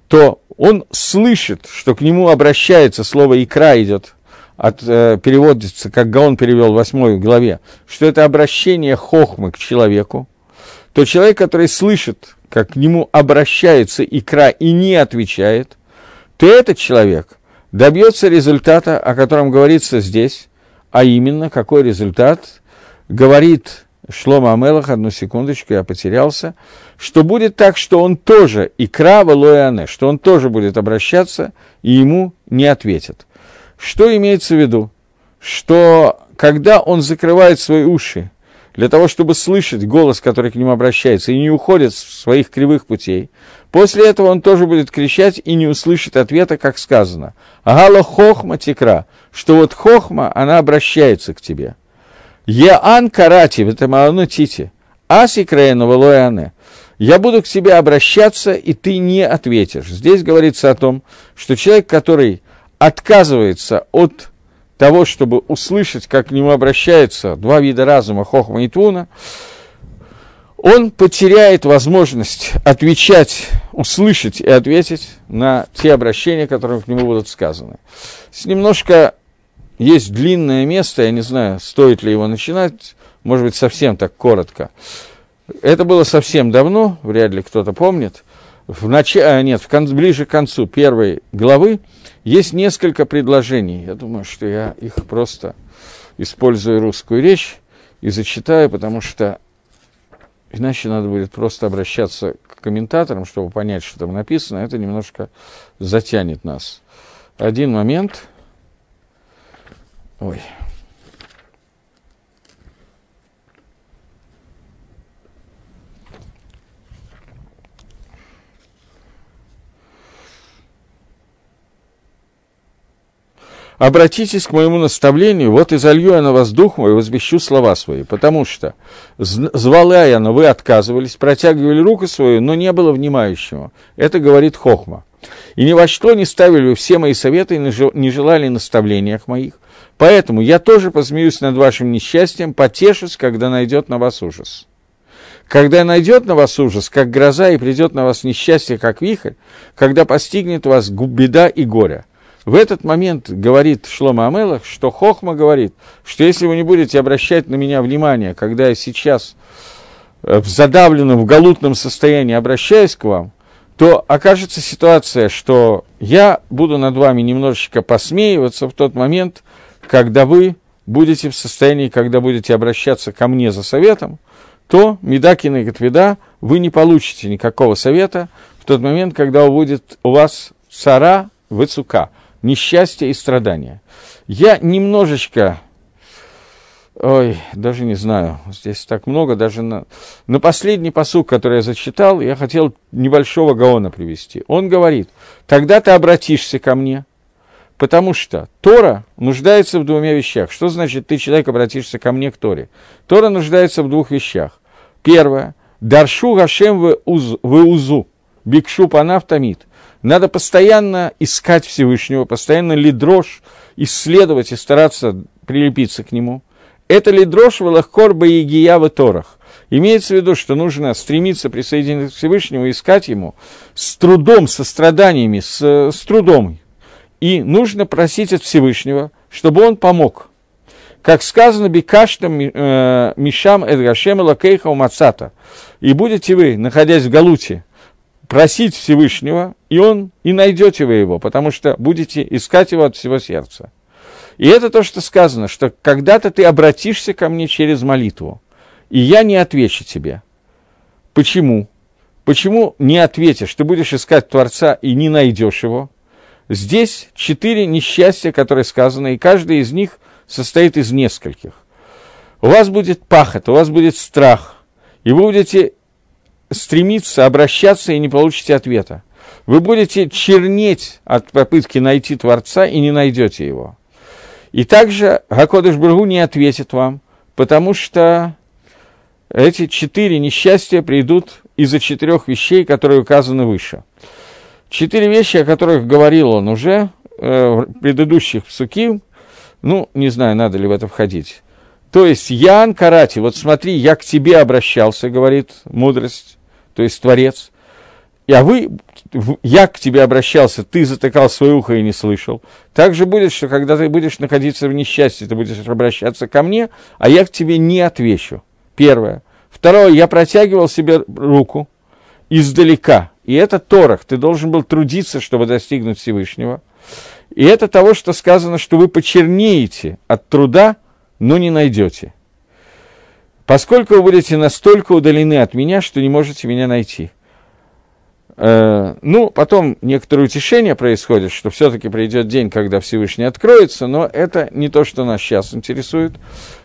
то он слышит, что к нему обращается слово «икра» идет от, э, переводится, как Гаон перевел в восьмой главе, что это обращение хохмы к человеку, то человек, который слышит, как к нему обращается икра и не отвечает, то этот человек добьется результата, о котором говорится здесь, а именно, какой результат, говорит Шлома Амелах, одну секундочку, я потерялся, что будет так, что он тоже, икра валуяне, что он тоже будет обращаться, и ему не ответят. Что имеется в виду? Что когда он закрывает свои уши для того, чтобы слышать голос, который к нему обращается, и не уходит с своих кривых путей, после этого он тоже будет кричать и не услышит ответа, как сказано. Агала хохма тикра, что вот хохма, она обращается к тебе. Яан карати, ватамаану тити, аси краена я буду к тебе обращаться, и ты не ответишь. Здесь говорится о том, что человек, который отказывается от того, чтобы услышать, как к нему обращаются два вида разума, хохма и туна, он потеряет возможность отвечать, услышать и ответить на те обращения, которые к нему будут сказаны. С немножко есть длинное место, я не знаю, стоит ли его начинать, может быть, совсем так коротко. Это было совсем давно, вряд ли кто-то помнит. В начале, а, нет, в кон, ближе к концу первой главы есть несколько предложений. Я думаю, что я их просто использую русскую речь и зачитаю, потому что иначе надо будет просто обращаться к комментаторам, чтобы понять, что там написано. Это немножко затянет нас. Один момент. Ой. обратитесь к моему наставлению, вот изолью я на вас дух мой и возвещу слова свои, потому что, звала я, но вы отказывались, протягивали руку свою, но не было внимающего. Это говорит Хохма. И ни во что не ставили все мои советы и не желали наставлениях моих. Поэтому я тоже посмеюсь над вашим несчастьем, потешусь, когда найдет на вас ужас. Когда найдет на вас ужас, как гроза, и придет на вас несчастье, как вихрь, когда постигнет вас беда и горе. В этот момент говорит Шлома Амелах, что Хохма говорит, что если вы не будете обращать на меня внимание, когда я сейчас э, в задавленном, в галутном состоянии обращаюсь к вам, то окажется ситуация, что я буду над вами немножечко посмеиваться в тот момент, когда вы будете в состоянии, когда будете обращаться ко мне за советом, то Медакина и Гатвида вы не получите никакого совета в тот момент, когда будет у вас цара выцука – несчастья и страдания. Я немножечко, ой, даже не знаю, здесь так много, даже на, на последний посук, который я зачитал, я хотел небольшого Гаона привести. Он говорит, тогда ты обратишься ко мне, потому что Тора нуждается в двумя вещах. Что значит, ты, человек, обратишься ко мне к Торе? Тора нуждается в двух вещах. Первое, даршу гашем в узу, бикшу панафтамид. Надо постоянно искать Всевышнего, постоянно лидрош, исследовать и стараться прилепиться к нему. Это лидрош в Баегия в Торах. Имеется в виду, что нужно стремиться присоединиться к Всевышнему, искать ему с трудом, со страданиями, с, с трудом. И нужно просить от Всевышнего, чтобы он помог. Как сказано, бикаштам э, мишам эдгашем лакейха мацата. И будете вы, находясь в Галуте, просить Всевышнего, и он, и найдете вы его, потому что будете искать его от всего сердца. И это то, что сказано, что когда-то ты обратишься ко мне через молитву, и я не отвечу тебе. Почему? Почему не ответишь? Ты будешь искать Творца и не найдешь его. Здесь четыре несчастья, которые сказаны, и каждый из них состоит из нескольких. У вас будет пахот, у вас будет страх, и вы будете стремиться обращаться и не получите ответа. Вы будете чернеть от попытки найти Творца и не найдете его. И также Гакодыш Бургу не ответит вам, потому что эти четыре несчастья придут из-за четырех вещей, которые указаны выше. Четыре вещи, о которых говорил он уже э, в предыдущих псуки, ну, не знаю, надо ли в это входить. То есть Ян Карати, вот смотри, я к тебе обращался, говорит мудрость, то есть Творец. А вы, я к тебе обращался, ты затыкал свое ухо и не слышал. Так же будет, что когда ты будешь находиться в несчастье, ты будешь обращаться ко мне, а я к тебе не отвечу. Первое. Второе, я протягивал себе руку издалека. И это Торах. Ты должен был трудиться, чтобы достигнуть Всевышнего. И это того, что сказано, что вы почернеете от труда, но не найдете поскольку вы будете настолько удалены от меня, что не можете меня найти. Э, ну, потом некоторое утешение происходит, что все-таки придет день, когда Всевышний откроется, но это не то, что нас сейчас интересует.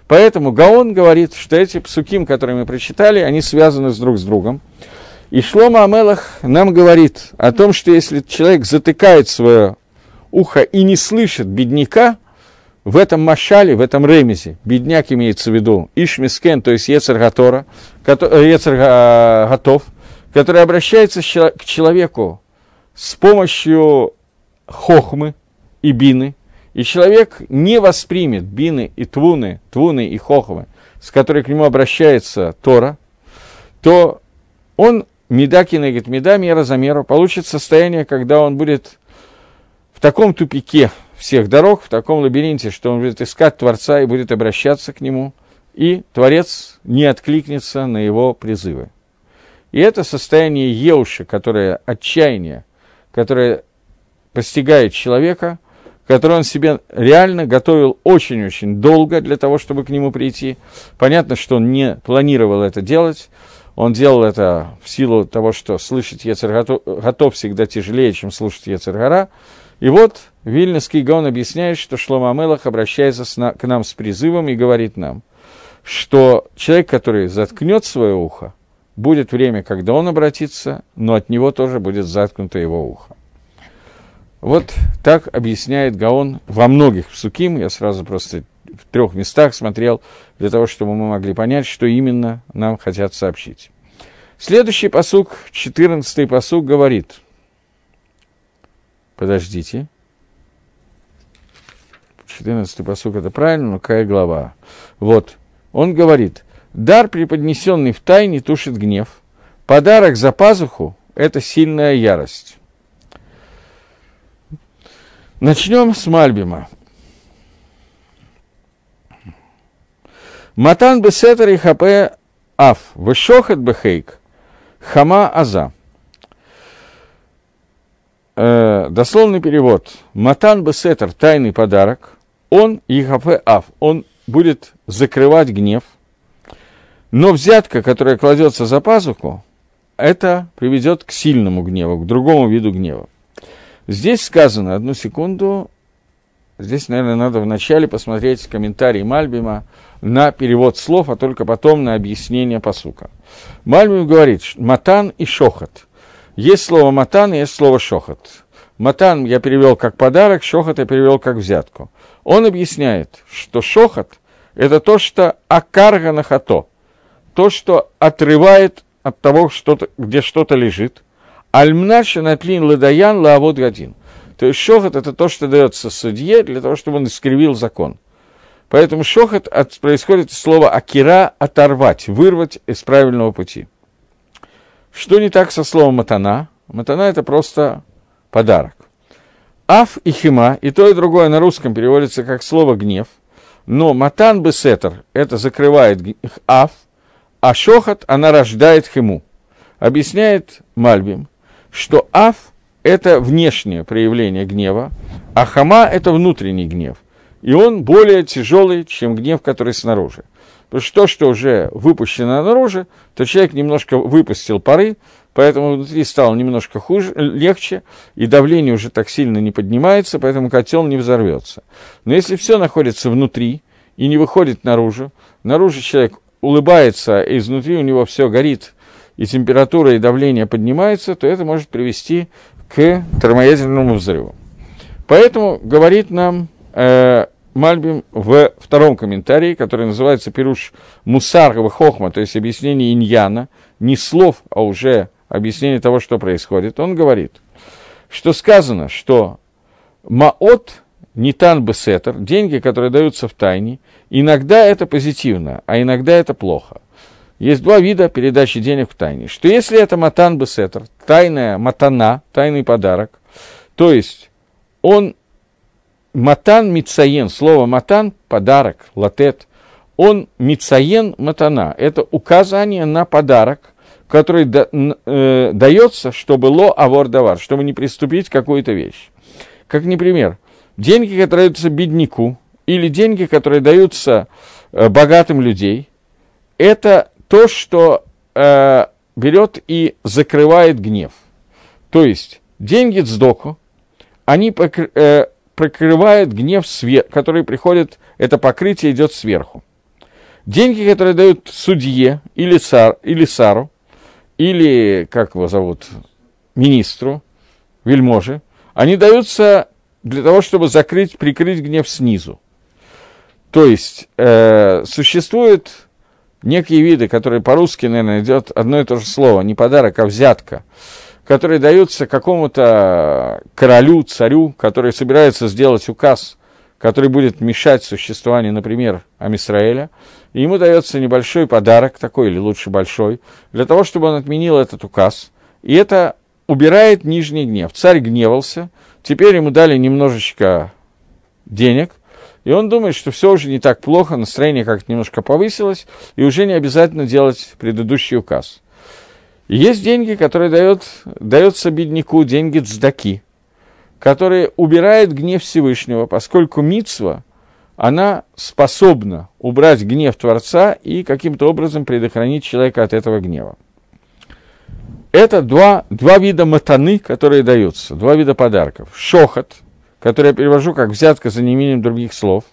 Поэтому Гаон говорит, что эти псуким, которые мы прочитали, они связаны с друг с другом. И Шлома Амелах нам говорит о том, что если человек затыкает свое ухо и не слышит бедняка, в этом машале, в этом ремезе, бедняк имеется в виду, Ишмискен, то есть Ецер Гатора, Ецер Готов, который обращается к человеку с помощью хохмы и бины, и человек не воспримет бины и твуны, твуны и хохмы, с которой к нему обращается Тора, то он, медакин и говорит, меда мера за меру, получит состояние, когда он будет в таком тупике, всех дорог в таком лабиринте, что он будет искать Творца и будет обращаться к нему, и Творец не откликнется на его призывы. И это состояние Еуши, которое отчаяние, которое постигает человека, которое он себе реально готовил очень-очень долго для того, чтобы к нему прийти. Понятно, что он не планировал это делать, он делал это в силу того, что слышать Ецер готов всегда тяжелее, чем слушать Ецергара, и вот Вильнюсский Гаон объясняет, что Шлома Амелах обращается к нам с призывом и говорит нам, что человек, который заткнет свое ухо, будет время, когда он обратится, но от него тоже будет заткнуто его ухо. Вот так объясняет Гаон во многих псуким. Я сразу просто в трех местах смотрел, для того, чтобы мы могли понять, что именно нам хотят сообщить. Следующий посук, 14 посук, говорит. Подождите. 14 посук это правильно, но какая глава? Вот. Он говорит, дар, преподнесенный в тайне, тушит гнев. Подарок за пазуху – это сильная ярость. Начнем с Мальбима. Матан бесетер и хапе аф, вышохат бехейк, хама аза. Э, дословный перевод. Матан бесетер, тайный подарок, он и хапе аф, он будет закрывать гнев, но взятка, которая кладется за пазуху, это приведет к сильному гневу, к другому виду гнева. Здесь сказано, одну секунду, здесь, наверное, надо вначале посмотреть комментарий Мальбима на перевод слов, а только потом на объяснение посука. Мальбим говорит, матан и шохот. Есть слово матан и есть слово шохот. Матан я перевел как подарок, шохот я перевел как взятку. Он объясняет, что шохот – это то, что акарга на хато, то, что отрывает от того, что где что-то лежит, Альмнаша натлин ладаян лаавод гадин. То есть шохот – это то, что дается судье для того, чтобы он искривил закон. Поэтому шохот от, происходит из слова акира – оторвать, вырвать из правильного пути. Что не так со словом матана? Матана – это просто подарок. Аф и хима, и то, и другое на русском переводится как слово гнев, но матан бесетер – это закрывает аф, а шохот – она рождает химу. Объясняет Мальбим – что аф – это внешнее проявление гнева, а хама – это внутренний гнев. И он более тяжелый, чем гнев, который снаружи. Потому что то, что уже выпущено наружу, то человек немножко выпустил пары, поэтому внутри стало немножко хуже, легче, и давление уже так сильно не поднимается, поэтому котел не взорвется. Но если все находится внутри и не выходит наружу, наружу человек улыбается, и изнутри у него все горит, и температура и давление поднимаются, то это может привести к термоядерному взрыву. Поэтому говорит нам э, Мальбим в втором комментарии, который называется «Пируш Мусаргова Хохма», то есть объяснение иньяна, не слов, а уже объяснение того, что происходит. Он говорит, что сказано, что маот нитан бесетер, деньги, которые даются в тайне, иногда это позитивно, а иногда это плохо. Есть два вида передачи денег в тайне. Что если это матан бесетер, тайная матана, тайный подарок, то есть он матан мицаен, слово матан – подарок, латет, он мицаен матана, это указание на подарок, который да, э, дается, чтобы ло авор давар, чтобы не приступить к какой-то вещи. Как, например, деньги, которые даются бедняку, или деньги, которые даются э, богатым людей, это то, что э, берет и закрывает гнев. То есть деньги цдоку, они покр, э, прикрывают гнев, свет, который приходит, это покрытие идет сверху. Деньги, которые дают судье или, цар, или сару, или, как его зовут, министру, вельможе, они даются для того, чтобы закрыть, прикрыть гнев снизу. То есть э, существует некие виды, которые по-русски, наверное, идет одно и то же слово, не подарок, а взятка, которые даются какому-то королю, царю, который собирается сделать указ, который будет мешать существованию, например, Амисраэля, и ему дается небольшой подарок, такой или лучше большой, для того, чтобы он отменил этот указ, и это убирает нижний гнев. Царь гневался, теперь ему дали немножечко денег – и он думает, что все уже не так плохо, настроение как-то немножко повысилось, и уже не обязательно делать предыдущий указ. И есть деньги, которые дает, дается бедняку, деньги цдаки, которые убирают гнев Всевышнего, поскольку мицва, она способна убрать гнев Творца и каким-то образом предохранить человека от этого гнева. Это два, два вида матаны, которые даются, два вида подарков. Шохот – который я перевожу как взятка за неимением других слов,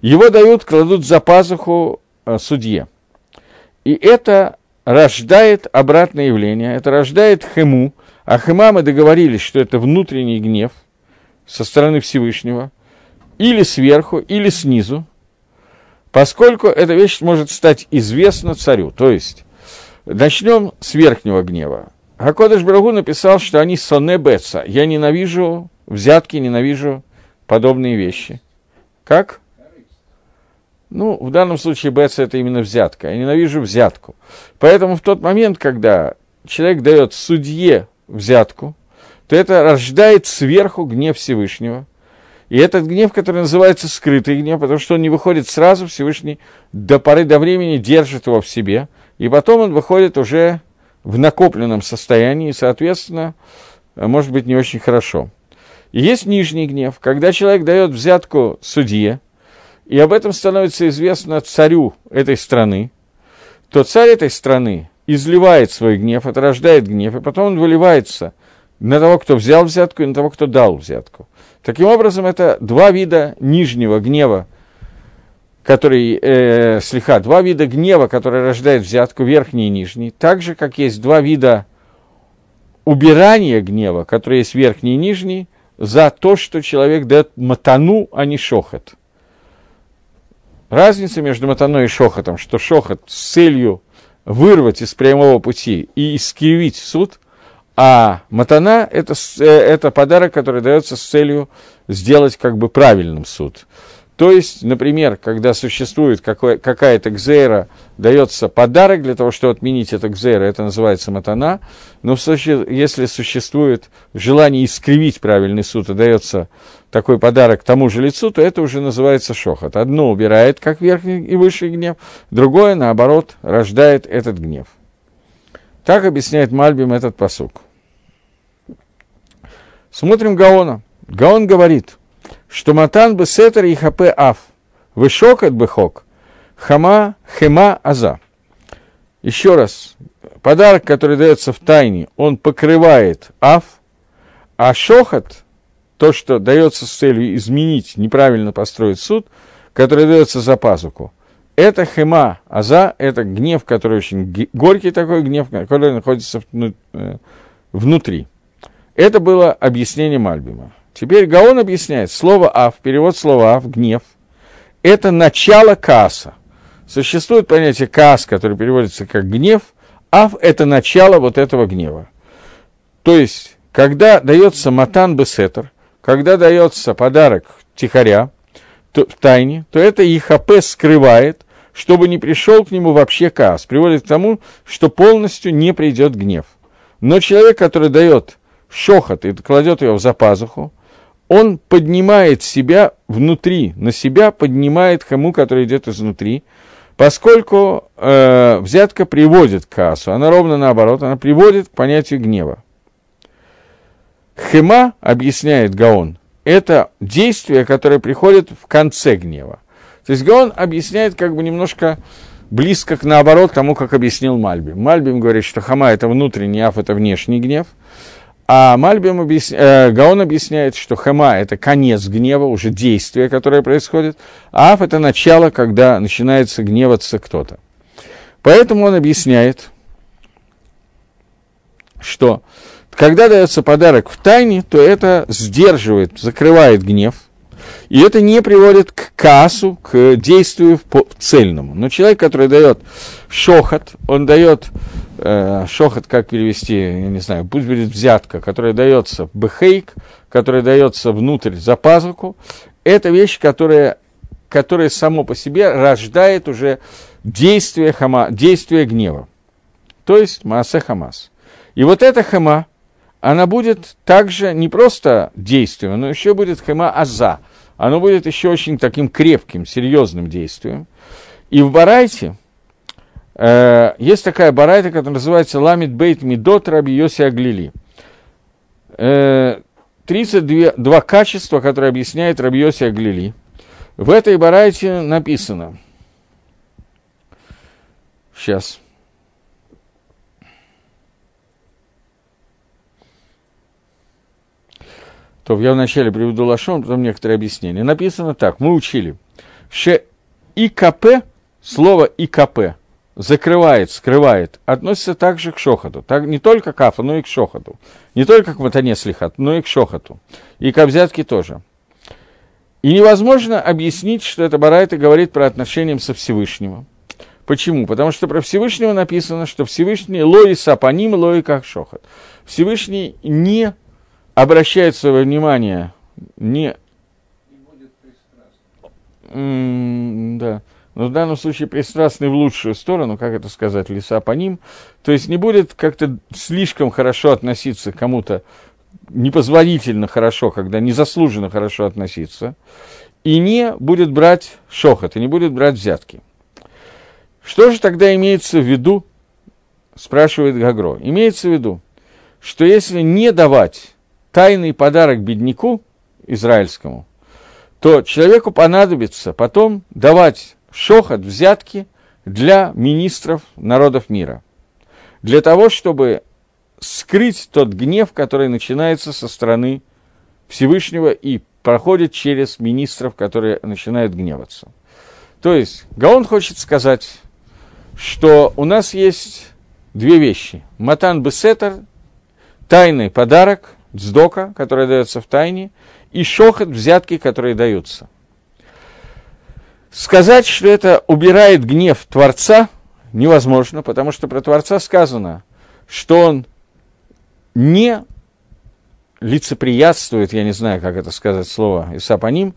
его дают, кладут за пазуху э, судье. И это рождает обратное явление, это рождает хему, а хема мы договорились, что это внутренний гнев, со стороны Всевышнего, или сверху, или снизу, поскольку эта вещь может стать известна царю. То есть, начнем с верхнего гнева. Хакодыш Брагу написал, что они соне беца. Я ненавижу взятки, ненавижу подобные вещи. Как? Ну, в данном случае беца это именно взятка. Я ненавижу взятку. Поэтому в тот момент, когда человек дает судье взятку, то это рождает сверху гнев Всевышнего. И этот гнев, который называется скрытый гнев, потому что он не выходит сразу, Всевышний до поры до времени держит его в себе, и потом он выходит уже в накопленном состоянии, соответственно, может быть не очень хорошо. Есть нижний гнев, когда человек дает взятку судье, и об этом становится известно царю этой страны, то царь этой страны изливает свой гнев, это рождает гнев, и потом он выливается на того, кто взял взятку, и на того, кто дал взятку. Таким образом, это два вида нижнего гнева, который, э, слегка, два вида гнева, который рождает взятку, верхний и нижний, так же, как есть два вида убирания гнева, которые есть верхний и нижний, за то, что человек дает матану, а не шохот. Разница между матаной и шохотом, что шохот с целью вырвать из прямого пути и искривить суд, а матана это, э, это подарок, который дается с целью сделать как бы правильным суд. То есть, например, когда существует какая-то гзейра, дается подарок для того, чтобы отменить это гзейра, это называется матана, но в случае, если существует желание искривить правильный суд и дается такой подарок тому же лицу, то это уже называется шохот. Одно убирает, как верхний и высший гнев, другое, наоборот, рождает этот гнев. Так объясняет Мальбим этот посук. Смотрим Гаона. Гаон говорит, что матан бы сетер и хапе аф, вышокат бы хок, хама хема аза. Еще раз, подарок, который дается в тайне, он покрывает аф, а шохот, то, что дается с целью изменить, неправильно построить суд, который дается за пазуку, это хема, аза – это гнев, который очень горький такой гнев, который находится э, внутри. Это было объяснение Мальбима. Теперь Гаон объясняет, слово «ав», перевод слова «ав», гнев, это начало касса. Существует понятие кас, который переводится как гнев, ав – это начало вот этого гнева. То есть, когда дается матан бесетер, когда дается подарок тихоря, то, в тайне, то это ИХП скрывает, чтобы не пришел к нему вообще каас, приводит к тому, что полностью не придет гнев. Но человек, который дает шохот и кладет его в запазуху, он поднимает себя внутри, на себя поднимает хому, который идет изнутри, поскольку э, взятка приводит к кассу, она ровно наоборот, она приводит к понятию гнева. Хема, объясняет Гаон, это действие, которое приходит в конце гнева. То есть Гаон объясняет как бы немножко близко к наоборот тому, как объяснил Мальбим. Мальбим говорит, что хама – это внутренний, аф – это внешний гнев. А Мальбим объясня... э, Гаон объясняет, что хама – это конец гнева, уже действие, которое происходит, а аф – это начало, когда начинается гневаться кто-то. Поэтому он объясняет, что когда дается подарок в тайне, то это сдерживает, закрывает гнев, и это не приводит к кассу, к действию цельному. Но человек, который дает шохот, он дает э, шохот, как перевести, я не знаю, пусть будет взятка, которая дается бехейк, которая дается внутрь за пазуху, это вещь, которая, которая само по себе рождает уже действие, хама, действие гнева. То есть Маасе Хамас. И вот эта хама, она будет также не просто действием, но еще будет хема аза. Оно будет еще очень таким крепким, серьезным действием. И в Барайте есть такая Барайта, которая называется Ламит Бейт Мидот Раби Йоси Аглили. Э, 32 два качества, которые объясняет Раби Йоси Аглили. В этой Барайте написано. Сейчас. То я вначале приведу лашон, потом некоторые объяснения. Написано так, мы учили. Ше ИКП, слово ИКП, закрывает, скрывает, относится также к шохоту. Так, не только к афу, но и к шохоту. Не только к матане слихат, но и к шохоту. И к взятке тоже. И невозможно объяснить, что это Барайта говорит про отношения со Всевышним. Почему? Потому что про Всевышнего написано, что Всевышний лои сапаним, лои как шохот. Всевышний не обращает свое внимание, не... М- да но в данном случае пристрастный в лучшую сторону, как это сказать, лиса по ним, то есть не будет как-то слишком хорошо относиться к кому-то, непозволительно хорошо, когда незаслуженно хорошо относиться, и не будет брать шохот, и не будет брать взятки. Что же тогда имеется в виду, спрашивает Гагро, имеется в виду, что если не давать тайный подарок бедняку израильскому, то человеку понадобится потом давать шохот, взятки для министров народов мира. Для того, чтобы скрыть тот гнев, который начинается со стороны Всевышнего и проходит через министров, которые начинают гневаться. То есть, Гаон хочет сказать, что у нас есть две вещи. Матан Бесетер, тайный подарок, дздока, который дается в тайне, и шохот, взятки, которые даются – Сказать, что это убирает гнев Творца, невозможно, потому что про Творца сказано, что он не лицеприятствует, я не знаю, как это сказать слово, Исапаним,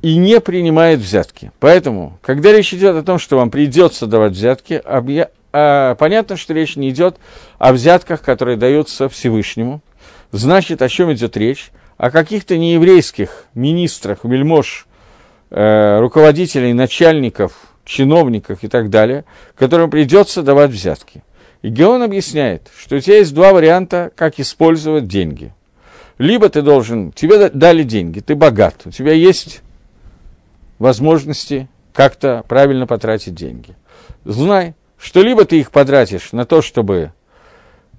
и не принимает взятки. Поэтому, когда речь идет о том, что вам придется давать взятки, объя... а, понятно, что речь не идет о взятках, которые даются Всевышнему. Значит, о чем идет речь? О каких-то нееврейских министрах, вельмож, э, руководителей, начальников, чиновников и так далее, которым придется давать взятки. И Геон объясняет, что у тебя есть два варианта, как использовать деньги. Либо ты должен, тебе дали деньги, ты богат, у тебя есть возможности как-то правильно потратить деньги. Знай, что либо ты их потратишь на то, чтобы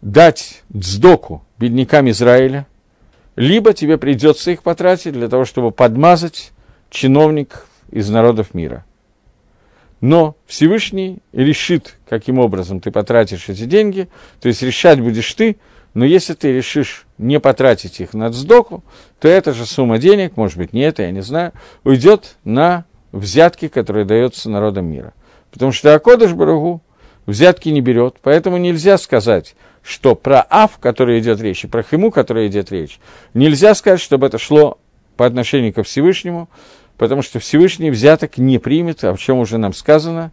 дать дздоку беднякам Израиля, либо тебе придется их потратить для того, чтобы подмазать чиновник из народов мира. Но Всевышний решит, каким образом ты потратишь эти деньги, то есть решать будешь ты, но если ты решишь не потратить их на сдоку, то эта же сумма денег, может быть, не это, я не знаю, уйдет на взятки, которые даются народам мира. Потому что Акодыш Барагу взятки не берет, поэтому нельзя сказать, что про Ав, который идет речь, и про Химу, который идет речь, нельзя сказать, чтобы это шло по отношению ко Всевышнему, потому что Всевышний взяток не примет, о чем уже нам сказано.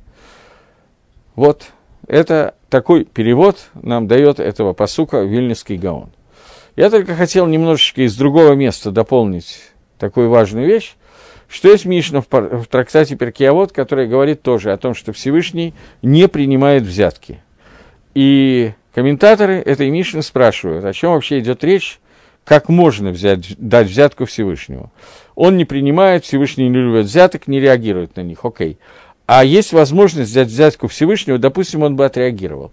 Вот, это такой перевод нам дает этого посука Вильнюсский Гаон. Я только хотел немножечко из другого места дополнить такую важную вещь, что есть Мишна в, в трактате Перкиавод, который говорит тоже о том, что Всевышний не принимает взятки. И комментаторы этой Мишны спрашивают, о чем вообще идет речь, как можно взять, дать взятку Всевышнему. Он не принимает, Всевышний не любит взяток, не реагирует на них, окей. А есть возможность взять взятку Всевышнего, допустим, он бы отреагировал.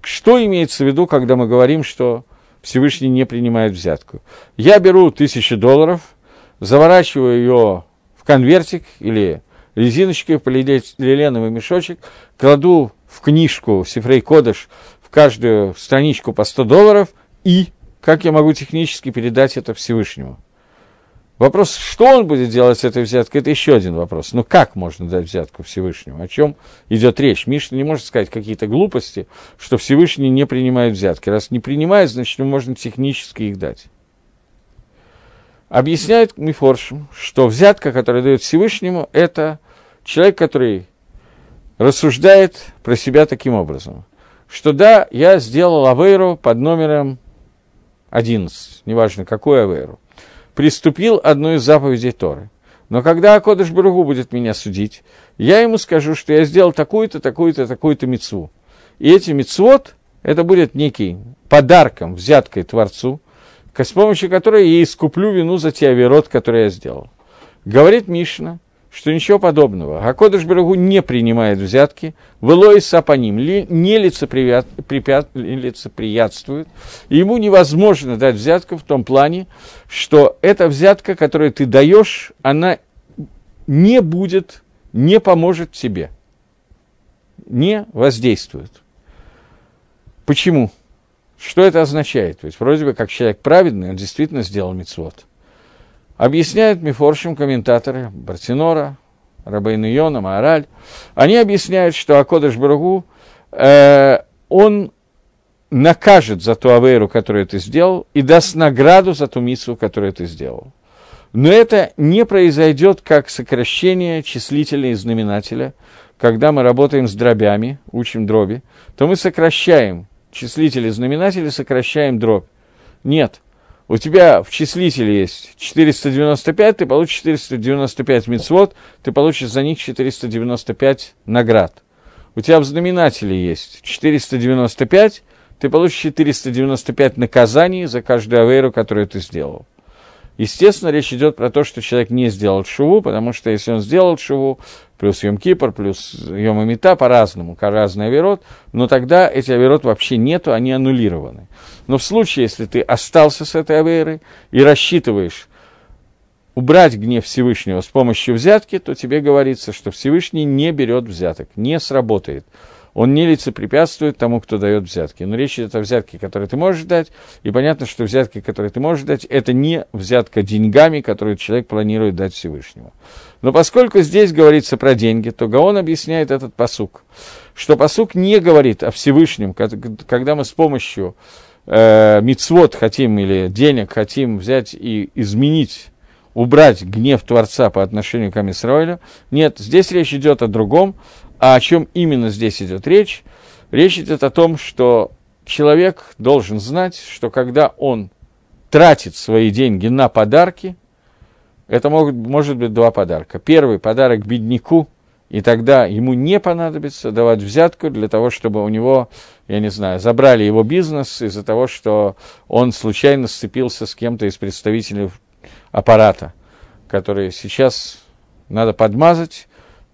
Что имеется в виду, когда мы говорим, что Всевышний не принимает взятку? Я беру тысячу долларов, заворачиваю ее в конвертик или резиночкой, полиэтиленовый мешочек, кладу в книжку Сифрей Кодыш в каждую страничку по 100 долларов и как я могу технически передать это Всевышнему? Вопрос, что он будет делать с этой взяткой, это еще один вопрос. Но как можно дать взятку Всевышнему? О чем идет речь? Мишна не может сказать какие-то глупости, что Всевышний не принимает взятки. Раз не принимает, значит, можно технически их дать. Объясняет Мифоршим, что взятка, которая дает Всевышнему, это человек, который рассуждает про себя таким образом, что да, я сделал авейру под номером 11, неважно какую Аверу, приступил одну из заповедей Торы. Но когда Акодыш Баругу будет меня судить, я ему скажу, что я сделал такую-то, такую-то, такую-то мецву. И эти мецвод, это будет некий подарком, взяткой Творцу, с помощью которой я искуплю вину за те аверот, которые я сделал. Говорит Мишна, что ничего подобного. Акодыш Барагу не принимает взятки, Велой Сапаним не лицеприятствует, и ему невозможно дать взятку в том плане, что эта взятка, которую ты даешь, она не будет, не поможет тебе. не воздействуют. Почему? Что это означает? Ведь вроде бы как человек праведный, он действительно сделал мицвод. Объясняют мифоршим комментаторы Бартинора, Рабейн Йона, Маораль. Они объясняют, что Акодыш Барагу, э, он накажет за ту авейру, которую ты сделал, и даст награду за ту миссу, которую ты сделал. Но это не произойдет как сокращение числителя и знаменателя. Когда мы работаем с дробями, учим дроби, то мы сокращаем числитель и знаменатель, сокращаем дробь. Нет. У тебя в числителе есть 495, ты получишь 495 мецвод, ты получишь за них 495 наград. У тебя в знаменателе есть 495, ты получишь 495 наказаний за каждую авейру, которую ты сделал. Естественно, речь идет про то, что человек не сделал шуву, потому что если он сделал шуву, плюс Йом Кипр, плюс Йом Амита, по-разному, разный авирот, но тогда эти авирот вообще нету, они аннулированы. Но в случае, если ты остался с этой авейрой и рассчитываешь убрать гнев Всевышнего с помощью взятки, то тебе говорится, что Всевышний не берет взяток, не сработает он не лицепрепятствует тому, кто дает взятки. Но речь идет о взятке, которые ты можешь дать, и понятно, что взятки, которые ты можешь дать, это не взятка деньгами, которую человек планирует дать Всевышнему. Но поскольку здесь говорится про деньги, то Гаон объясняет этот посук, что посук не говорит о Всевышнем, когда мы с помощью э, мицвод хотим или денег хотим взять и изменить убрать гнев Творца по отношению к Амисраилю. Нет, здесь речь идет о другом, а о чем именно здесь идет речь? Речь идет о том, что человек должен знать, что когда он тратит свои деньги на подарки, это могут, может быть два подарка. Первый подарок бедняку, и тогда ему не понадобится давать взятку для того, чтобы у него, я не знаю, забрали его бизнес из-за того, что он случайно сцепился с кем-то из представителей аппарата, который сейчас надо подмазать,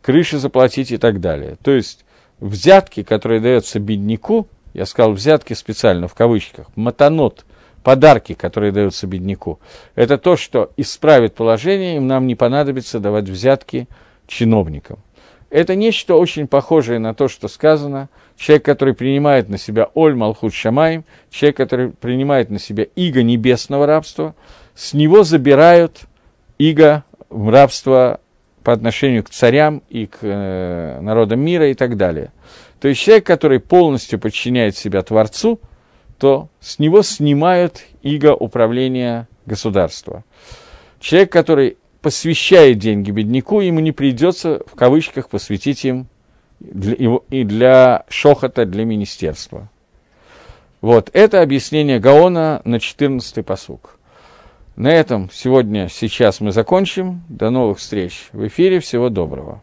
крыши заплатить и так далее. То есть взятки, которые даются бедняку, я сказал взятки специально в кавычках, матанот, подарки, которые даются бедняку, это то, что исправит положение, им нам не понадобится давать взятки чиновникам. Это нечто очень похожее на то, что сказано. Человек, который принимает на себя Оль Малхут Шамаем, человек, который принимает на себя иго небесного рабства, с него забирают иго рабства по отношению к царям и к э, народам мира и так далее. То есть человек, который полностью подчиняет себя Творцу, то с него снимают иго управления государства. Человек, который посвящает деньги бедняку, ему не придется в кавычках посвятить им для, его, и для шохота, для министерства. Вот, это объяснение Гаона на 14-й посук. На этом сегодня, сейчас мы закончим. До новых встреч в эфире. Всего доброго.